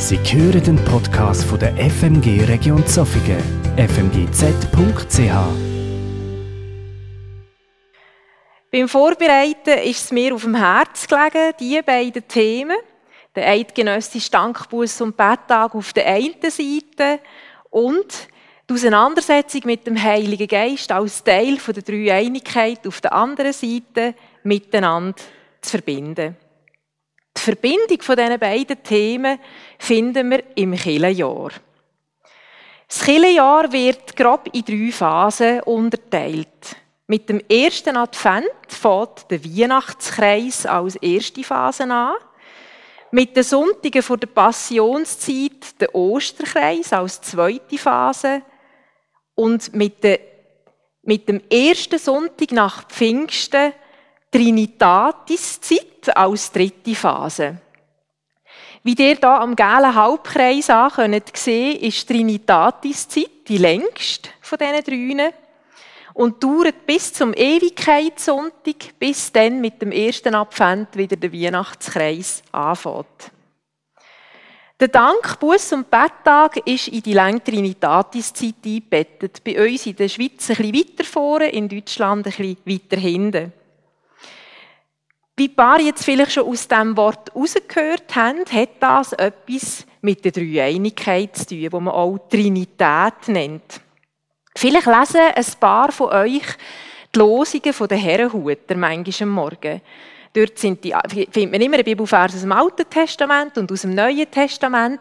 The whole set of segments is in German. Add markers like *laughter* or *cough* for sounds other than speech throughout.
Sie hören den Podcast von der FMG Region Zofingen, fmgz.ch. Beim Vorbereiten ist es mir auf dem Herz gelegen, diese beiden Themen, der eidgenössische Dankbuß und Betttag auf der einen Seite und die Auseinandersetzung mit dem Heiligen Geist als Teil der Dreieinigkeit auf der anderen Seite miteinander zu verbinden. Die Verbindung von diesen beiden Themen finden wir im Kirchenjahr. Das Kirchenjahr wird grob in drei Phasen unterteilt. Mit dem ersten Advent fängt der Weihnachtskreis als erste Phase an. Mit den Sonntagen vor der Passionszeit der Osterkreis als zweite Phase. Und mit, der, mit dem ersten Sonntag nach Pfingsten Trinitatis-Zeit als dritte Phase. Wie ihr hier am gelben Halbkreis an könnt sehen, ist Trinitatis-Zeit die längste von diesen drei und dauert bis zum Ewigkeitssonntag, bis dann mit dem ersten Advent wieder der Weihnachtskreis anfängt. Der Dank, Buß und Betttag ist in die lange Trinitatis-Zeit eingebettet. Bei uns in der Schweiz ein bisschen weiter vorne, in Deutschland ein bisschen weiter hinten. Wie ein paar jetzt vielleicht schon aus diesem Wort herausgehört haben, hat das etwas mit der Dreieinigkeit zu tun, die man auch Trinität nennt. Vielleicht lesen ein paar von euch die Losungen der Herrenhuter manchmal am Morgen. Dort sind die, findet man immer eine Bibelvers aus dem Alten Testament und aus dem Neuen Testament.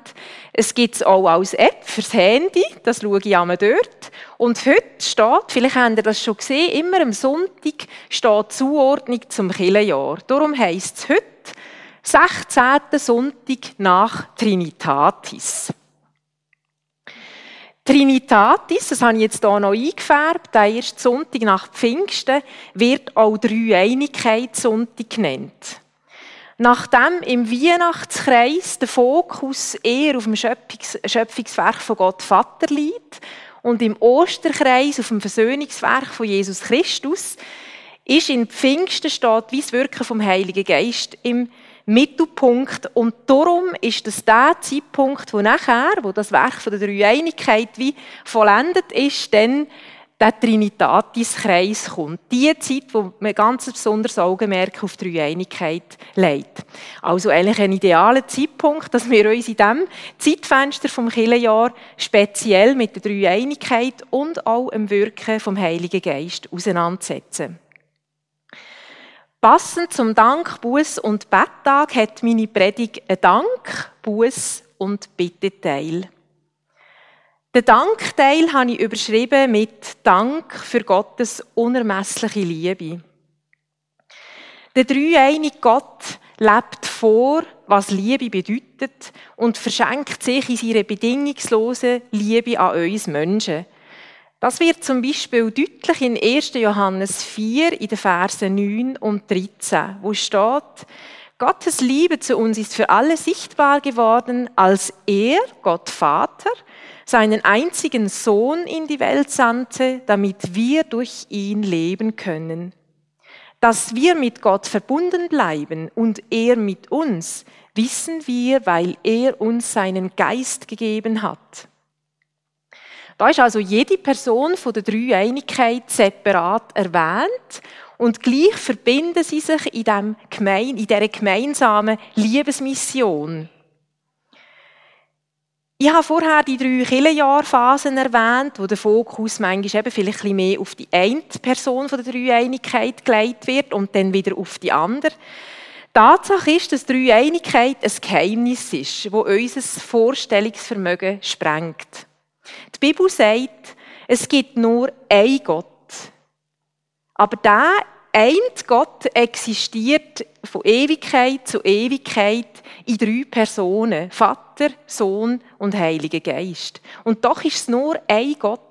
Es gibt es auch als App fürs Handy, das schaue ich einmal dort. Und heute steht, vielleicht habt ihr das schon gesehen, immer am Sonntag steht Zuordnung zum Killenjahr. Darum heisst es heute 16. Sonntag nach Trinitatis. Trinitatis, das habe ich jetzt hier noch eingefärbt, der erste Sonntag nach Pfingsten, wird auch Dreieinigkeitssonntag genannt. Nachdem im Weihnachtskreis der Fokus eher auf dem Schöpfungs Schöpfungswerk von Gott Vater liegt und im Osterkreis auf dem Versöhnungswerk von Jesus Christus, ist in Pfingsten steht wie das Wirken vom Heiligen Geist im Mittelpunkt. Und darum ist das der Zeitpunkt, wo nachher, wo das Werk von der Dreieinigkeit wie vollendet ist, dann der Trinitatis-Kreis kommt. Die Zeit, wo man ganz besonders Augenmerk auf die Dreieinigkeit legt. Also eigentlich ein idealer Zeitpunkt, dass wir uns in diesem Zeitfenster vom Kirchenjahr speziell mit der Dreieinigkeit und auch im Wirken vom Heiligen Geist auseinandersetzen. Passend zum Dank, Buß und Betttag hat meine Predigt einen Dank, Buß und Bitteteil. Den Dankteil habe ich überschrieben mit Dank für Gottes unermessliche Liebe. Der dreieinige Gott lebt vor, was Liebe bedeutet und verschenkt sich in seiner bedingungslosen Liebe an uns Menschen. Das wird zum Beispiel deutlich in 1. Johannes 4 in den Versen 9 und 13, wo steht, Gottes Liebe zu uns ist für alle sichtbar geworden, als er, Gott Vater, seinen einzigen Sohn in die Welt sandte, damit wir durch ihn leben können. Dass wir mit Gott verbunden bleiben und er mit uns, wissen wir, weil er uns seinen Geist gegeben hat. Da ist also jede Person von der Dreieinigkeit separat erwähnt und gleich verbinden sie sich in, dem Gemein, in dieser gemeinsamen Liebesmission. Ich habe vorher die drei Killenjahrphasen erwähnt, wo der Fokus manchmal eben vielleicht ein bisschen mehr auf die eine Person von der Dreieinigkeit gelegt wird und dann wieder auf die andere. Tatsache ist, dass Dreieinigkeit ein Geheimnis ist, das unser Vorstellungsvermögen sprengt. Die Bibel sagt, es gibt nur einen Gott. Aber der ein Gott existiert von Ewigkeit zu Ewigkeit in drei Personen. Vater, Sohn und Heiliger Geist. Und doch ist es nur ein Gott.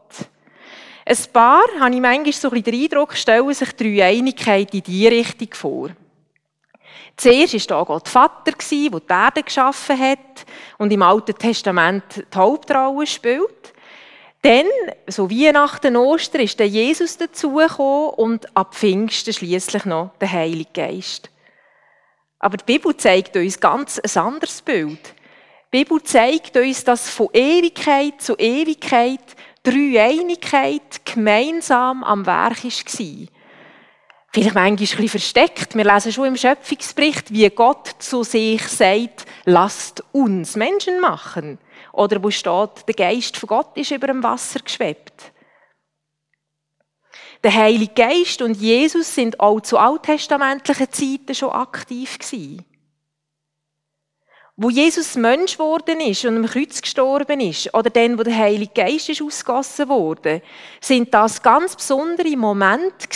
Ein paar, habe ich manchmal so ein bisschen den Eindruck, stellen sich die Einigkeit in diese Richtung vor. Zuerst war da Gott Vater, der die Erde geschaffen hat und im Alten Testament die Hauptrolle spielt. Dann, so Weihnachten, Ostern, ist der Jesus dazugekommen und ab Pfingsten schließlich noch der Heilige Geist. Aber die Bibel zeigt uns ganz ein anderes Bild. Die Bibel zeigt uns, dass von Ewigkeit zu Ewigkeit Dreieinigkeit gemeinsam am Werk war. Vielleicht manchmal ein bisschen versteckt. Wir lesen schon im Schöpfungsbericht, wie Gott zu sich sagt, lasst uns Menschen machen. Oder wo steht, der Geist von Gott ist über dem Wasser geschwebt. Der Heilige Geist und Jesus sind auch zu alttestamentlichen Zeiten schon aktiv gewesen. Wo Jesus Mensch geworden ist und am Kreuz gestorben ist, oder dann, wo der Heilige Geist ist ausgossen wurde, sind das ganz besondere Momente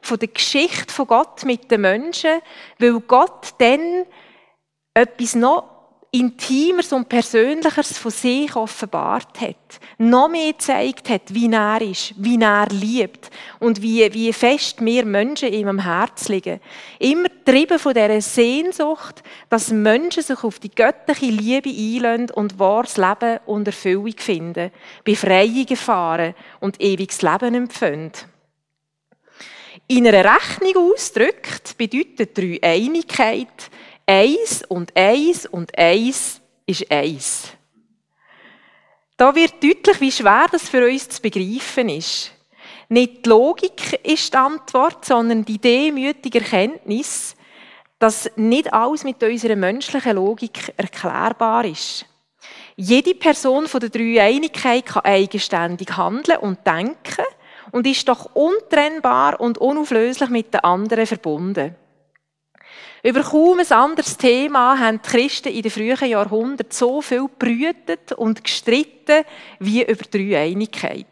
von der Geschichte von Gott mit den Menschen, weil Gott dann etwas noch Intimeres und Persönlicheres von sich offenbart hat. Noch mehr gezeigt hat, wie er ist, wie er liebt und wie, wie fest wir Menschen ihm am Herz liegen. Immer getrieben von dieser Sehnsucht, dass Menschen sich auf die göttliche Liebe einlösen und wahres Leben und Erfüllung finden, Befreiung erfahren und ewiges Leben empfinden. In einer Rechnung ausgedrückt bedeutet Einigkeit, Eins und eins und eins ist eins. Da wird deutlich, wie schwer das für uns zu begreifen ist. Nicht die Logik ist die Antwort, sondern die demütige Erkenntnis, dass nicht alles mit unserer menschlichen Logik erklärbar ist. Jede Person von der Dreieinigkeit kann eigenständig handeln und denken und ist doch untrennbar und unauflöslich mit den anderen verbunden. Über kaum ein anderes Thema haben die Christen in den frühen Jahrhunderten so viel brütet und gestritten wie über die Einigkeit.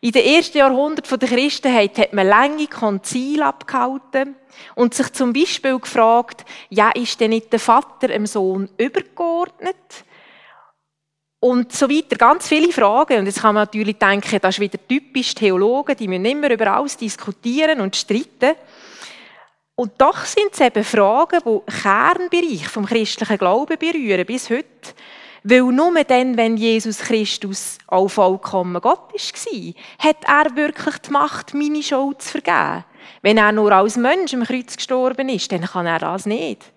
In den ersten Jahrhunderten der Christenheit hat man lange Konzile abgehalten und sich zum Beispiel gefragt, ja, ist denn nicht der Vater dem Sohn übergeordnet? Und so weiter. Ganz viele Fragen. Und jetzt kann man natürlich denken, das ist wieder typisch Theologen, die müssen immer über alles diskutieren und streiten. Und doch sind es eben Fragen, die Kernbereich vom christlichen Glauben berühren, bis heute. Weil nur dann, wenn Jesus Christus auch vollkommen Gott war, hat er wirklich die Macht, meine Schuld zu vergeben. Wenn er nur als Mensch am Kreuz gestorben ist, dann kann er das nicht.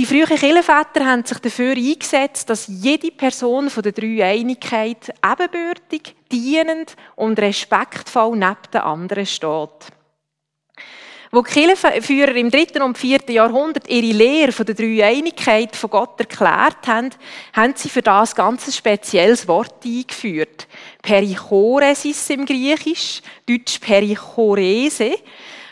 Die frühen Kirchenväter haben sich dafür eingesetzt, dass jede Person von der Dreieinigkeit ebenbürtig, dienend und respektvoll neben den anderen steht. Wo die Kirchenführer im dritten und vierten Jahrhundert ihre Lehre von der Dreieinigkeit von Gott erklärt haben, haben sie für das ganz ein spezielles Wort eingeführt. Perichoresis im Griechisch, deutsch Perichorese.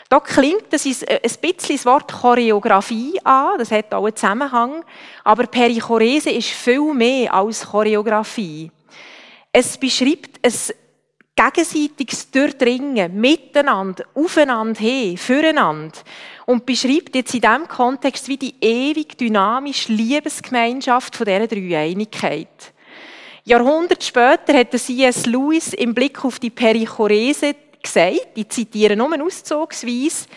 Da klingt das ist ein bisschen das Wort Choreografie an, das hat auch einen Zusammenhang, aber Perichorese ist viel mehr als Choreografie. Es beschreibt ein gegenseitiges Durchdringen, miteinander, aufeinander hin, füreinander. Und beschreibt jetzt in diesem Kontext wie die ewig dynamische Liebesgemeinschaft von dieser Dreieinigkeit. Jahrhunderte später hat C.S. Lewis im Blick auf die Perichorese gesagt, ich zitiere nur auszugsweise,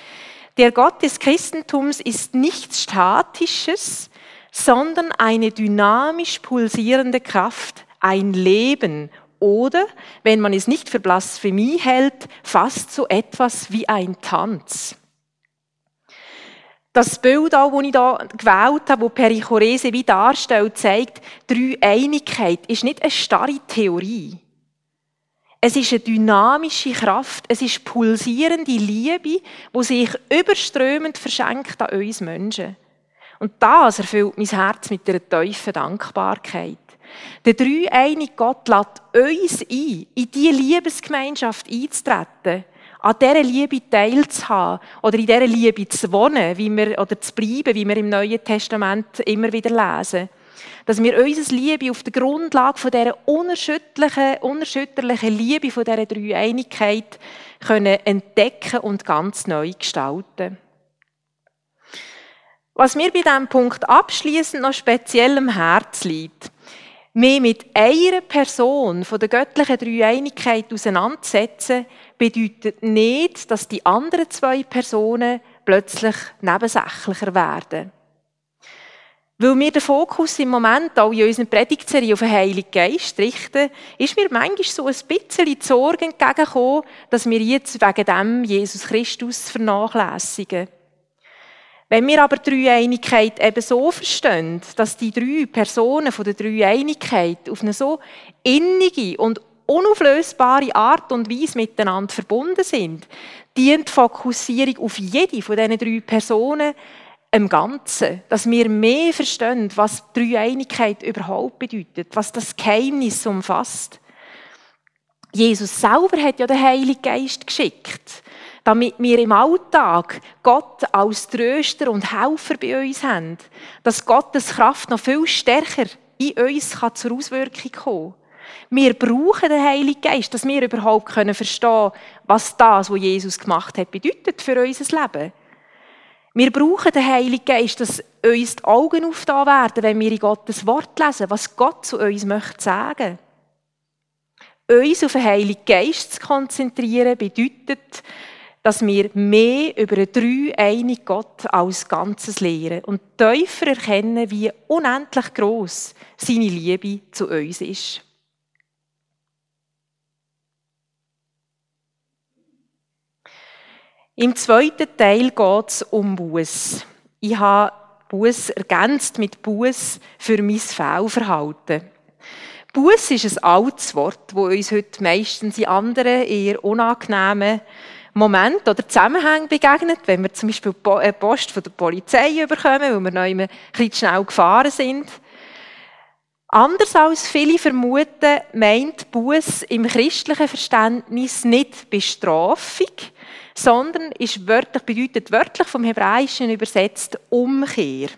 der Gott des Christentums ist nichts Statisches, sondern eine dynamisch pulsierende Kraft, ein Leben oder, wenn man es nicht für Blasphemie hält, fast so etwas wie ein Tanz. Das Bild, das ich hier gewählt habe, das Perichorese wie darstellt, zeigt, Dreieinigkeit ist nicht eine starre Theorie. Es ist eine dynamische Kraft, es ist pulsierende Liebe, die sich überströmend verschenkt an uns Menschen. Und das erfüllt mein Herz mit einer tiefen Dankbarkeit. Der dreieinige Gott lädt uns ein, in diese Liebesgemeinschaft einzutreten, an dieser Liebe teilzuhaben oder in dieser Liebe zu wohnen wie wir, oder zu bleiben, wie wir im Neuen Testament immer wieder lesen. Dass wir unsere Liebe auf der Grundlage von dieser unerschütterlichen, unerschütterlichen Liebe, von dieser Dreieinigkeit können entdecken und ganz neu gestalten. Was mir bei diesem Punkt abschließend noch speziell am Herz liegt, mehr mit einer Person von der göttlichen Dreieinigkeit auseinandersetzen, bedeutet nicht, dass die anderen zwei Personen plötzlich nebensächlicher werden. Weil wir den Fokus im Moment auch in unserer Predigtserie auf den Heiligen Geist richten, ist mir manchmal so ein bisschen die Sorge entgegengekommen, dass wir jetzt wegen dem Jesus Christus vernachlässigen. Wenn wir aber die Dreieinigkeit eben so verstehen, dass die drei Personen von der Dreieinigkeit auf eine so innige und unauflösbare Art und Weise miteinander verbunden sind, dient die Fokussierung auf jede von diesen drei Personen im Ganzen, dass wir mehr verstehen, was Dreieinigkeit überhaupt bedeutet, was das Geheimnis umfasst. Jesus selber hat ja den Heiligen Geist geschickt, damit wir im Alltag Gott als Tröster und Helfer bei uns haben, dass Gottes Kraft noch viel stärker in uns zur Auswirkung kommen kann. Wir brauchen den Heiligen Geist, dass wir überhaupt verstehen können, was das, was Jesus gemacht hat, bedeutet für unser Leben. Wir brauchen den Heiligen Geist, dass uns die Augen aufgetan werden, wenn wir in Gottes Wort lesen, was Gott zu uns möchte sagen. Uns auf den Heiligen Geist zu konzentrieren, bedeutet, dass wir mehr über einen dreieinigen Gott als Ganzes lehren und tiefer erkennen, wie unendlich groß seine Liebe zu uns ist. Im zweiten Teil geht es um Buß. Ich habe Buß ergänzt mit Buß für mein Fehlverhalten. Buß ist ein altes Wort, das uns heute meistens in anderen, eher unangenehmen Momenten oder Zusammenhängen begegnet, wenn wir zum Beispiel eine Post von der Polizei bekommen, weil wir noch ein bisschen schnell gefahren sind. Anders als viele vermuten, meint Buß im christlichen Verständnis nicht Bestrafung, sondern ist wörtlich, bedeutet wörtlich vom Hebräischen übersetzt Umkehr.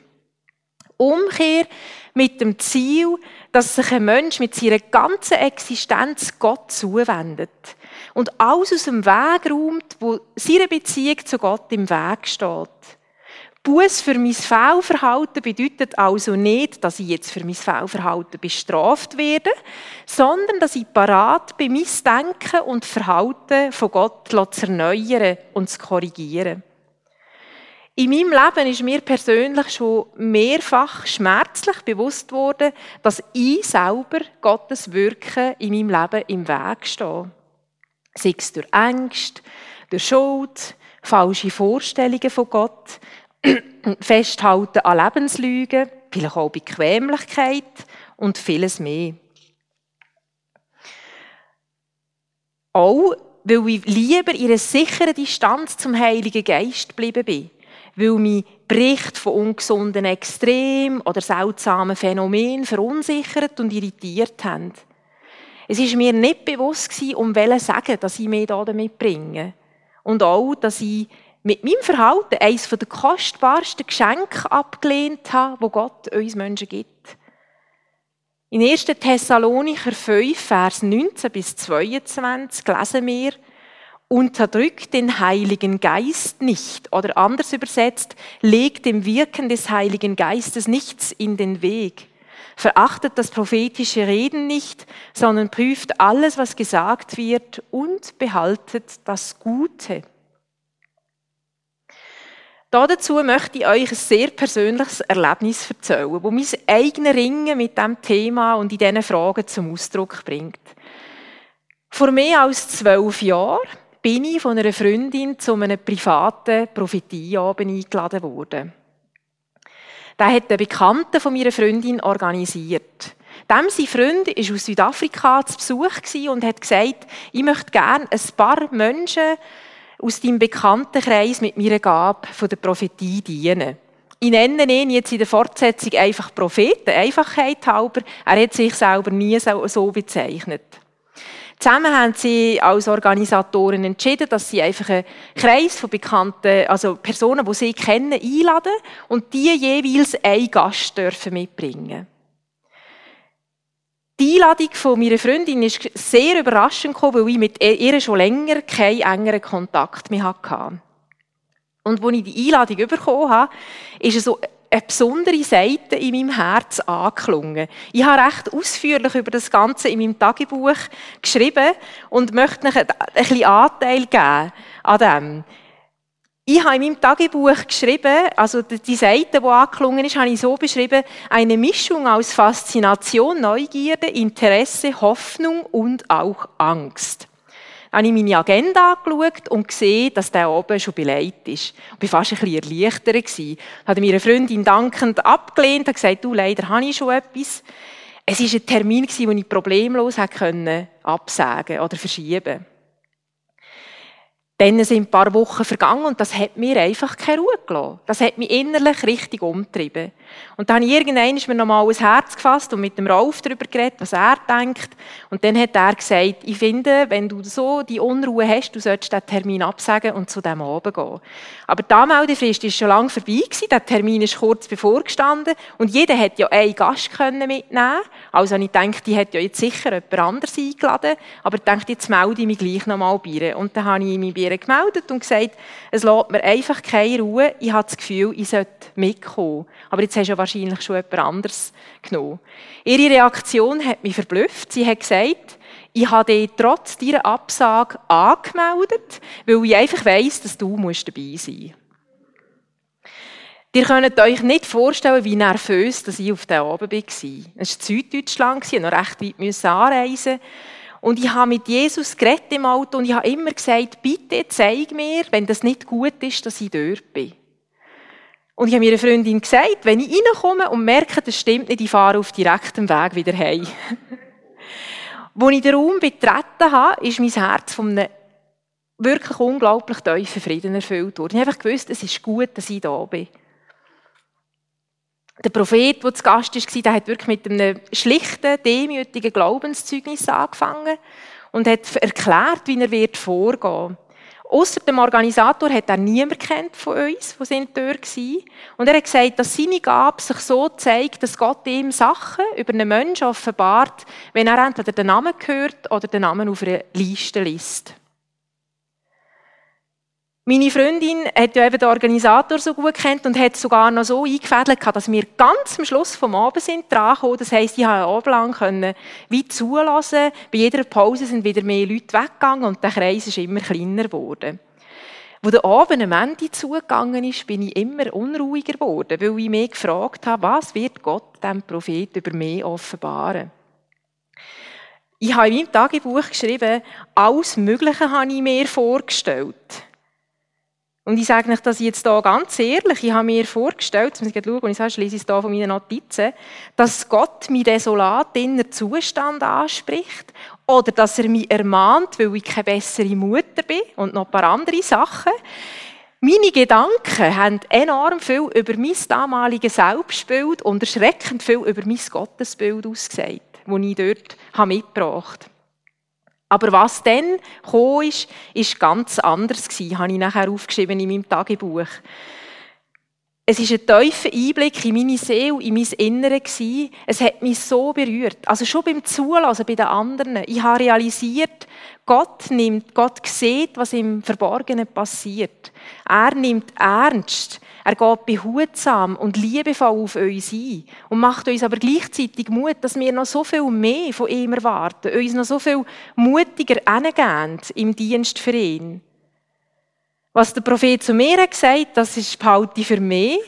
Umkehr mit dem Ziel, dass sich ein Mensch mit seiner ganzen Existenz Gott zuwendet und alles aus dem Weg räumt, wo seine Beziehung zu Gott im Weg steht. Buß für mein Fehlverhalten bedeutet also nicht, dass ich jetzt für mein Fehlverhalten bestraft werde, sondern dass ich parat bin, mein Denken und Verhalten von Gott zu erneuern und zu korrigieren. In meinem Leben ist mir persönlich schon mehrfach schmerzlich bewusst worden, dass ich selber Gottes Wirken in meinem Leben im Weg stehe. Sei es durch Ängste, durch Schuld, falsche Vorstellungen von Gott, *clears throat* Festhalten an Lebenslügen, vielleicht auch Bequemlichkeit und vieles mehr. Auch, weil ich lieber in einer sicheren Distanz zum Heiligen Geist geblieben bin. Weil mich Bericht von ungesunden Extremen oder seltsamen Phänomenen verunsichert und irritiert haben. Es ist mir nicht bewusst um welchen Sagen, dass ich mir damit bringe. Und auch, dass ich mit meinem Verhalten eines der kostbarsten Geschenke abgelehnt habe, wo Gott uns Menschen gibt. In 1. Thessalonicher 5, Vers 19 bis 22 lesen wir, unterdrückt den Heiligen Geist nicht oder anders übersetzt, legt dem Wirken des Heiligen Geistes nichts in den Weg. Verachtet das prophetische Reden nicht, sondern prüft alles, was gesagt wird und behaltet das Gute. Dazu möchte ich euch ein sehr persönliches Erlebnis erzählen, wo mein eigenes Ringen mit diesem Thema und in diesen Fragen zum Ausdruck bringt. Vor mehr als zwölf Jahren bin ich von einer Freundin zu einem privaten Prophetieabend eingeladen worden. Der hat der Bekannte von meiner Freundin organisiert. Dem sein Freund war aus Südafrika zu Besuch und hat gesagt, ich möchte gerne ein paar Menschen aus deinem Bekanntenkreis mit meiner Gabe von der Prophetie dienen. Ich nenne ihn jetzt in der Fortsetzung einfach Propheten, Einfachheit halber. Er hat sich selber nie so bezeichnet. Zusammen haben sie als Organisatoren entschieden, dass sie einfach einen Kreis von bekannten, also Personen, die sie kennen, einladen und die jeweils einen Gast dürfen mitbringen. Die Einladung von meiner Freundin ist sehr überraschend gekommen, weil ich mit ihr schon länger keinen engeren Kontakt mehr hatte. Und als ich die Einladung bekommen habe, ist so eine besondere Seite in meinem Herz angeklungen. Ich habe recht ausführlich über das Ganze in meinem Tagebuch geschrieben und möchte euch ein bisschen Anteil geben an dem. Ich habe in meinem Tagebuch geschrieben, also die Seite, die angeklungen ist, habe ich so beschrieben, eine Mischung aus Faszination, Neugierde, Interesse, Hoffnung und auch Angst. Habe ich meine Agenda angeschaut und gesehen, dass der oben schon beleidigt ist. Ich war fast ein bisschen erleichtert. Ich habe meiner Freundin dankend abgelehnt und gesagt, du, leider habe ich schon etwas. Es war ein Termin, den ich problemlos absagen oder verschieben konnte. Dann sind ein paar Wochen vergangen und das hat mir einfach keine Ruhe gelassen. Das hat mich innerlich richtig umgetrieben. Und dann habe ich irgendwann mir nochmal ein Herz gefasst und mit dem Rolf darüber geredet, was er denkt. Und dann hat er gesagt, ich finde, wenn du so die Unruhe hast, du solltest den Termin absagen und zu dem oben gehen. Aber die Anmeldefrist ist schon lange vorbei gewesen. Der Termin ist kurz bevor gestanden. Und jeder hätte ja einen Gast mitnehmen Also ich dachte, die hätte ja jetzt sicher jemand anderes eingeladen. Aber ich dachte, jetzt melde ich mich gleich nochmal bei ihr. Und dann habe ich mich bei ihr gemeldet und gesagt, es lässt mir einfach keine Ruhe. Ich habe das Gefühl, ich sollte mitkommen. Aber jetzt hast du ja wahrscheinlich schon jemand anderes genommen. Ihre Reaktion hat mich verblüfft. Sie hat gesagt, ich habe dich trotz deiner Absage angemeldet, weil ich einfach weiss, dass du dabei sein musst. Ihr könnt euch nicht vorstellen, wie nervös ich auf der Abend war. Es war Süddeutschland, ich musste noch recht weit anreisen. Und ich habe mit Jesus geredet im Auto und ich habe immer gesagt, bitte zeig mir, wenn das nicht gut ist, dass ich dort bin. Und ich habe meiner Freundin gesagt, wenn ich reinkomme und merke, das stimmt nicht, ich fahre auf direktem Weg wieder heim. *laughs* Als ich den Raum betreten habe, ist mein Herz von einem wirklich unglaublich tiefen Frieden erfüllt worden. Ich habe einfach gewusst, es ist gut, dass ich da bin. Der Prophet, der zu Gast war, hat wirklich mit einem schlichten, demütigen Glaubenszeugnis angefangen und hat erklärt, wie er wird vorgehen. Außer dem Organisator hat er niemand kennt von uns, die sind dort waren. Und er hat gesagt, dass seine Gabe sich so zeigt, dass Gott ihm Sachen über einen Menschen offenbart, wenn er entweder den Namen hört oder den Namen auf einer Liste liest. Meine Freundin hat ja eben den Organisator so gut kennt und hat sogar noch so eingefädelt, dass wir ganz am Schluss vom Abend sind dran gekommen. Das heisst, ich habe Abend lang können wie zulassen. Bei jeder Pause sind wieder mehr Leute weggegangen und der Kreis ist immer kleiner geworden. Wo der Abend am Ende zugegangen ist, bin ich immer unruhiger geworden, weil ich mich gefragt habe, was wird Gott dem Prophet über mich offenbaren? Ich habe in meinem Tagebuch geschrieben, alles Mögliche habe ich mir vorgestellt. Und ich sage euch das jetzt hier ganz ehrlich, ich habe mir vorgestellt, muss ich schauen, ich sage, lese es hier von meinen Notizen, dass Gott meinen desolat inneren Zustand anspricht oder dass er mich ermahnt, weil ich keine bessere Mutter bin und noch ein paar andere Sachen. Meine Gedanken haben enorm viel über mein damaliges Selbstbild und erschreckend viel über mein Gottesbild ausgesagt, das ich dort mitgebracht habe. Aber was dann gekommen ist, ist ganz anders gewesen, habe ich nachher aufgeschrieben in meinem Tagebuch. Es ist ein tiefer Einblick in meine Seele, in mein Innere gewesen. Es hat mich so berührt. Also schon beim Zulassen bei den anderen. Ich habe realisiert, Gott nimmt, Gott sieht, was im Verborgenen passiert. Er nimmt ernst, er geht behutsam und liebevoll auf uns ein und macht uns aber gleichzeitig Mut, dass wir noch so viel mehr von ihm erwarten, uns noch so viel mutiger hingehen im Dienst für ihn. Was der Prophet zu mir hat gesagt, das ist behalte für mich.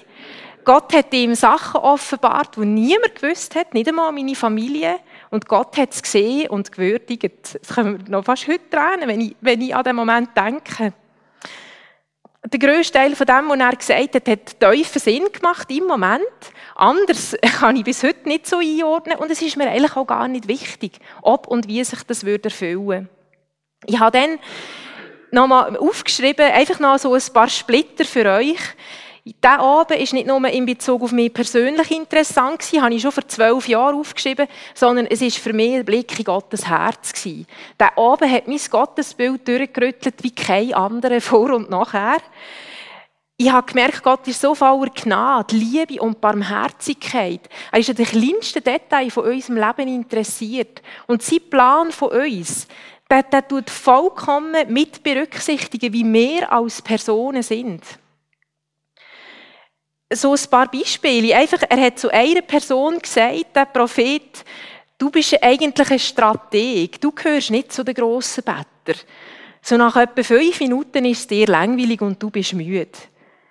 Gott hat ihm Sachen offenbart, die niemand gewusst hat, nicht einmal meine Familie. Und Gott hat es gesehen und gewürdigt. Das können wir noch fast heute tränen, wenn ich, wenn ich an den Moment denke der grösste Teil von dem, was er gesagt hat, hat tiefen Sinn gemacht im Moment. Anders *laughs* kann ich bis heute nicht so einordnen und es ist mir eigentlich auch gar nicht wichtig, ob und wie sich das erfüllen würde. Ich habe dann nochmal aufgeschrieben, einfach noch so ein paar Splitter für euch. Der Abend war nicht nur in Bezug auf mich persönlich interessant, gewesen, habe ich schon vor zwölf Jahren aufgeschrieben, sondern es war für mich ein Blick in Gottes Herz. Gewesen. Der Abend hat mein Gottesbild durchgerüttelt wie kein anderer *laughs* vor und nachher. Ich habe gemerkt, Gott ist so voller Gnade, Liebe und Barmherzigkeit. Er ist an den kleinsten Details von unserem Leben interessiert. Und sein Plan von uns, der, der tut vollkommen mit berücksichtigen, wie wir als Personen sind so ein paar Beispiele. Einfach, er hat zu einer Person gesagt, der Prophet, du bist eigentlich ein Strateg, du gehörst nicht zu den grossen Bettern. So nach etwa fünf Minuten ist es dir langweilig und du bist müde.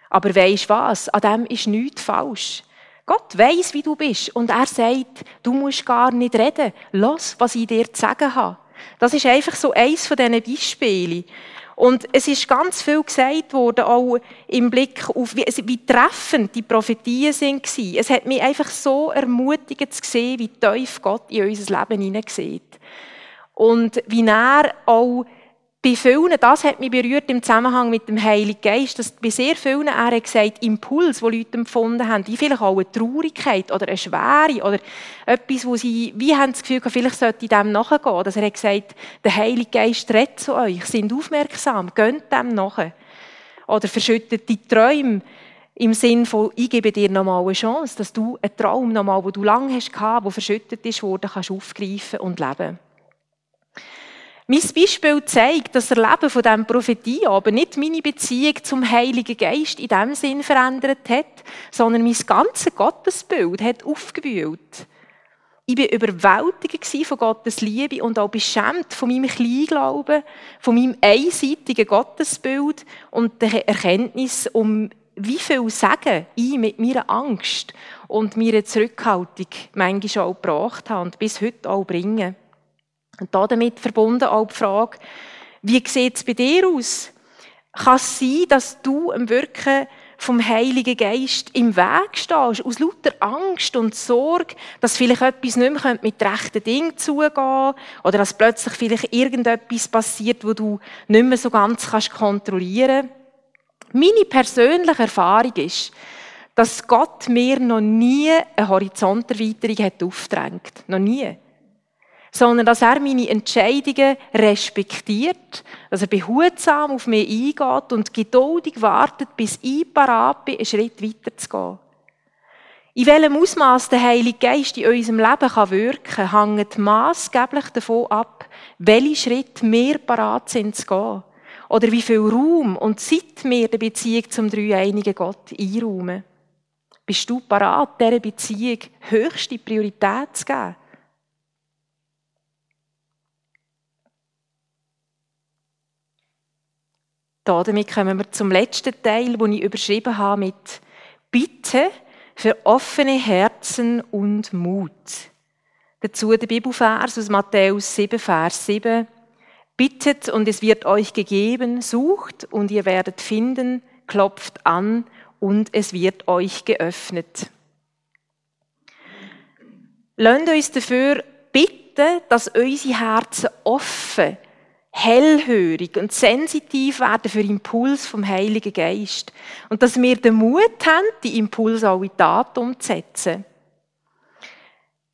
Aber weisst was? An dem ist nichts falsch. Gott weiß, wie du bist. Und er sagt, du musst gar nicht reden. Lass, was ich dir zu sagen habe. Das ist einfach so eins von diesen Beispielen. Und es ist ganz viel gesagt worden, auch im Blick auf, wie, wie treffend die Prophetien sind. Es hat mich einfach so ermutigend zu sehen, wie tief Gott in unser Leben hineinsieht. Und wie er auch bei vielen, das hat mich berührt im Zusammenhang mit dem Heiligen Geist, dass bei sehr vielen, er hat gesagt, Impuls, die Leute empfunden haben, vielleicht auch eine Traurigkeit oder eine Schwere oder etwas, wo sie, wie haben das Gefühl, vielleicht sollte ich dem nachgehen. Dass er hat gesagt, der Heilige Geist redet zu euch, sind aufmerksam, gönnt dem nach. Oder verschüttet die Träume im Sinn von, ich gebe dir nochmal eine Chance, dass du einen Traum nochmal, den du lange hast der verschüttet ist worden, kannst aufgreifen und leben. Mein Beispiel zeigt, dass das Erleben von diesem Prophetie aber nicht meine Beziehung zum Heiligen Geist in dem Sinn verändert hat, sondern mein ganzes Gottesbild hat aufgewühlt. Ich war überwältigt von Gottes Liebe und auch beschämt von meinem Kleinglauben, von meinem einseitigen Gottesbild und der Erkenntnis, um wie viel Sagen ich mit meiner Angst und meiner Zurückhaltung manchmal auch gebracht habe und bis heute auch bringe. Und damit verbunden auch die Frage, wie sieht es bei dir aus? Kann es sein, dass du im Wirken vom Heiligen Geist im Weg stehst, aus lauter Angst und Sorge, dass vielleicht etwas nicht mehr mit rechten Dingen zugehen oder dass plötzlich vielleicht irgendetwas passiert, wo du nicht mehr so ganz kannst kontrollieren Meine persönliche Erfahrung ist, dass Gott mir noch nie eine Horizonterweiterung hat aufgedrängt. Noch nie sondern dass er meine Entscheidungen respektiert, dass er behutsam auf mich eingeht und geduldig wartet, bis ich parat bin, einen Schritt weiterzugehen. In welchem Ausmaß der Heilige Geist in unserem Leben kann wirken kann, hängt maßgeblich davon ab, welche Schritte wir parat sind zu gehen. Oder wie viel Raum und Zeit wir der Beziehung zum dreieinigen Gott einräumen. Bist du parat, dieser Beziehung höchste Priorität zu geben? Damit kommen wir zum letzten Teil, den ich überschrieben habe mit Bitte für offene Herzen und Mut. Dazu der Bibelvers aus Matthäus 7, Vers 7. Bittet und es wird euch gegeben, sucht und ihr werdet finden, klopft an und es wird euch geöffnet. Lasst uns dafür bitten, dass unsere Herzen offen hellhörig und sensitiv werden für Impuls vom Heiligen Geist. Und dass wir den Mut haben, die Impulse auch in Tat umzusetzen.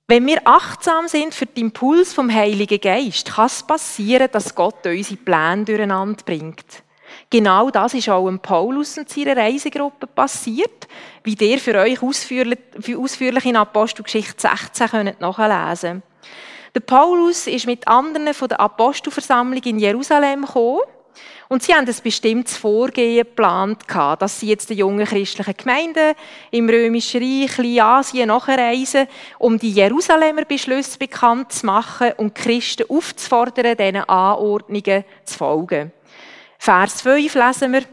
Wenn wir achtsam sind für den Impuls vom Heiligen Geist, kann es passieren, dass Gott unsere Pläne durcheinander bringt. Genau das ist auch Paulus und seiner Reisegruppe passiert, wie der für euch ausführlich, ausführlich in Apostelgeschichte 16 nachlesen könnt. Der Paulus ist mit anderen von der Apostelversammlung in Jerusalem gekommen und sie haben ein bestimmtes Vorgehen geplant, dass sie jetzt den jungen christlichen Gemeinden im Römischen Reich, Asien nachreisen, um die Jerusalemer Beschlüsse bekannt zu machen und die Christen aufzufordern, diesen Anordnungen zu folgen. Vers 5 lesen wir,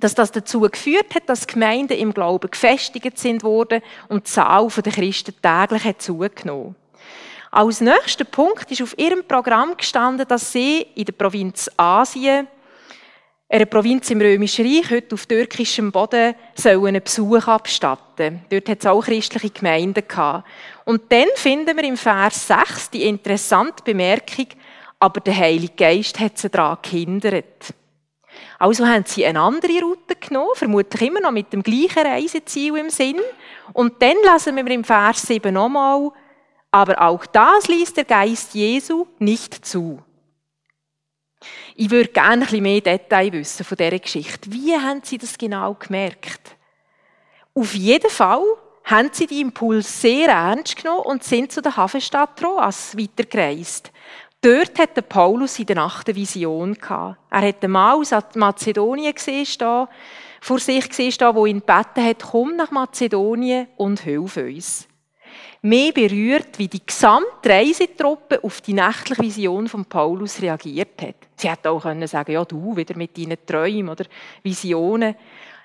dass das dazu geführt hat, dass Gemeinden im Glauben gefestigt sind worden und die Zahl der Christen täglich hat zugenommen. Als nächster Punkt ist auf ihrem Programm gestanden, dass sie in der Provinz Asien, einer Provinz im Römischen Reich, heute auf türkischem Boden, sollen einen Besuch abstatten. Dort hat es auch christliche Gemeinden gehabt. Und dann finden wir im Vers 6 die interessante Bemerkung, aber der Heilige Geist hat sie daran gehindert. Also haben sie eine andere Route genommen, vermutlich immer noch mit dem gleichen Reiseziel im Sinn. Und dann lesen wir im Vers 7 nochmal, aber auch das ließ der Geist Jesu nicht zu. Ich würde gerne ein bisschen mehr Detail wissen von dieser Geschichte. Wie haben Sie das genau gemerkt? Auf jeden Fall haben sie die Impuls sehr ernst genommen und sind zu der Hafenstadt Troas weitergereist. Dort hat der Paulus in der Nacht eine Vision gehabt. Er hat einmal aus Mazedonien gesehen, vor sich gesehen, wo ihn gebeten hat, komm nach Mazedonien und hilf uns mehr berührt, wie die gesamte Reisetruppe auf die nächtliche Vision von Paulus reagiert hat. Sie hätte auch können sagen, ja du, wieder mit deinen Träumen oder Visionen.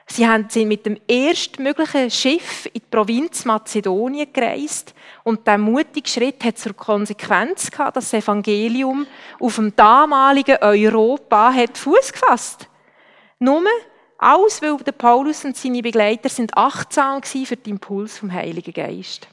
Sie sind mit dem erstmöglichen Schiff in die Provinz Mazedonien gereist und der mutige Schritt hat zur Konsequenz gehabt, dass das Evangelium auf dem damaligen Europa Fuß gefasst. Nur alles, weil Paulus und seine Begleiter sind achtsam für den Impuls vom Heiligen Geist.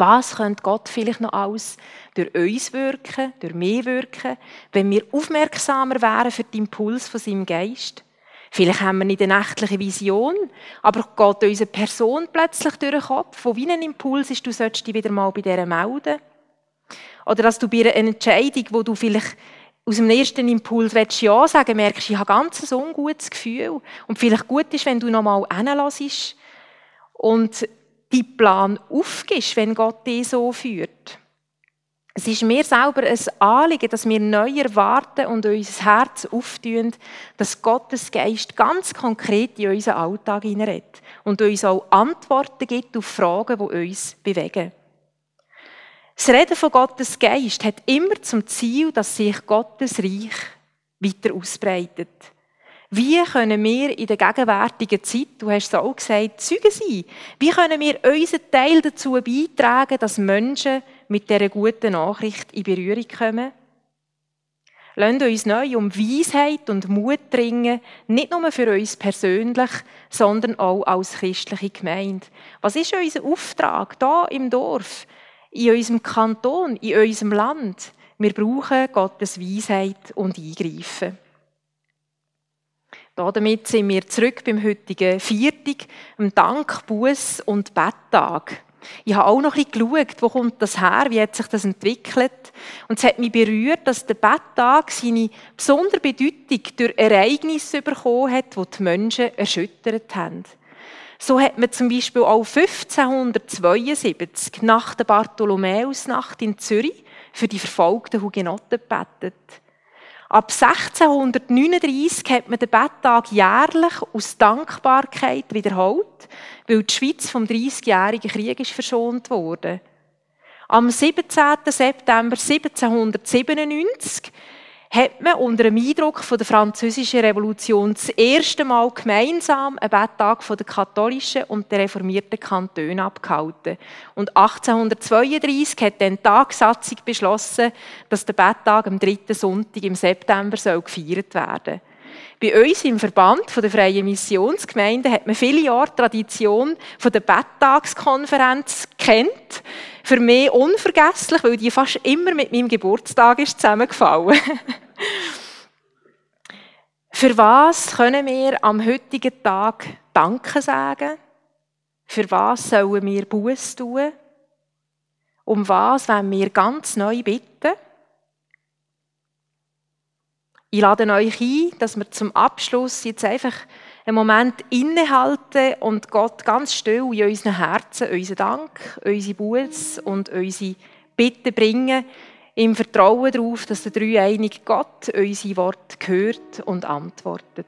Was könnte Gott vielleicht noch alles durch uns wirken, durch mich wirken, wenn wir aufmerksamer wären für den Impuls von seinem Geist? Vielleicht haben wir nicht eine nächtliche Vision, aber geht unsere Person plötzlich durch den Kopf, wo wie ein Impuls ist, du solltest dich wieder mal bei dieser melden. Oder dass du bei einer Entscheidung, wo du vielleicht aus dem ersten Impuls willst Ja sagen, merkst, ich habe ganz ein ungutes Gefühl. Und vielleicht gut ist, wenn du noch mal hinlässt und die Plan aufgibst, wenn Gott dich so führt. Es ist mir selber ein Anliegen, dass wir neu erwarten und unser Herz auftun, dass Gottes Geist ganz konkret in unseren Alltag hineinredet und uns auch Antworten gibt auf Fragen, die uns bewegen. Das Reden von Gottes Geist hat immer zum Ziel, dass sich Gottes Reich weiter ausbreitet. Wie können wir in der gegenwärtigen Zeit, du hast es auch gesagt, Zeugen sein? Wie können wir unseren Teil dazu beitragen, dass Menschen mit dieser guten Nachricht in Berührung kommen? Lasst uns neu um Weisheit und Mut dringen, nicht nur für uns persönlich, sondern auch als christliche Gemeinde. Was ist unser Auftrag hier im Dorf, in unserem Kanton, in unserem Land? Wir brauchen Gottes Weisheit und Eingreifen. Damit sind wir zurück beim heutigen Viertag, am Dank, Buß und Betttag. Ich habe auch noch ein bisschen geschaut, wo kommt das her, wie hat sich das entwickelt. Und es hat mich berührt, dass der Betttag seine besondere Bedeutung durch Ereignisse bekommen hat, die die Menschen erschüttert haben. So hat man zum Beispiel auch 1572 nach der Bartholomäusnacht in Zürich für die verfolgten Hugenotten gebetet. Ab 1639 hat man den Betttag jährlich aus Dankbarkeit wiederholt, weil die Schweiz vom 30-jährigen Krieg ist verschont wurde. Am 17. September 1797 hat man unter dem Eindruck von der französischen Revolution das erste Mal gemeinsam einen Betttag von der katholischen und der reformierten Kantone abgehalten. Und 1832 hat dann die Tagsatzung beschlossen, dass der Betttag am dritten Sonntag im September soll gefeiert werden bei uns im Verband der Freien Missionsgemeinden hat man viele Jahre Tradition von der Betttagskonferenz kennt. Für mich unvergesslich, weil die fast immer mit meinem Geburtstag ist zusammengefallen. *laughs* Für was können wir am heutigen Tag Danke sagen? Für was sollen wir Buß tun? Um was wollen wir ganz neu bitten? Ich lade euch ein, dass wir zum Abschluss jetzt einfach einen Moment innehalten und Gott ganz still in unseren Herzen unseren Dank, unsere Buß und unsere Bitten bringen, im Vertrauen darauf, dass der dreieinige Gott unsere Worte hört und antwortet.